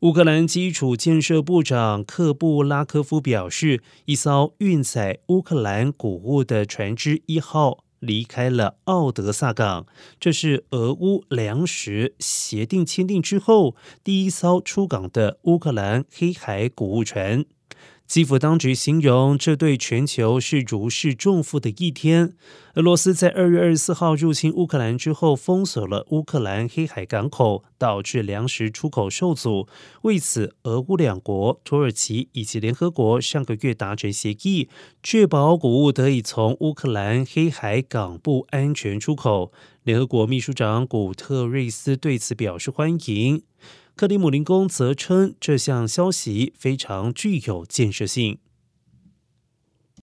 乌克兰基础建设部长克布拉科夫表示，一艘运载乌克兰谷物的船只一号离开了奥德萨港，这是俄乌粮食协定签订之后第一艘出港的乌克兰黑海谷物船。基辅当局形容这对全球是如释重负的一天。俄罗斯在二月二十四号入侵乌克兰之后，封锁了乌克兰黑海港口，导致粮食出口受阻。为此，俄乌两国、土耳其以及联合国上个月达成协议，确保谷物得以从乌克兰黑海港部安全出口。联合国秘书长古特瑞斯对此表示欢迎。克里姆林宫则称这项消息非常具有建设性。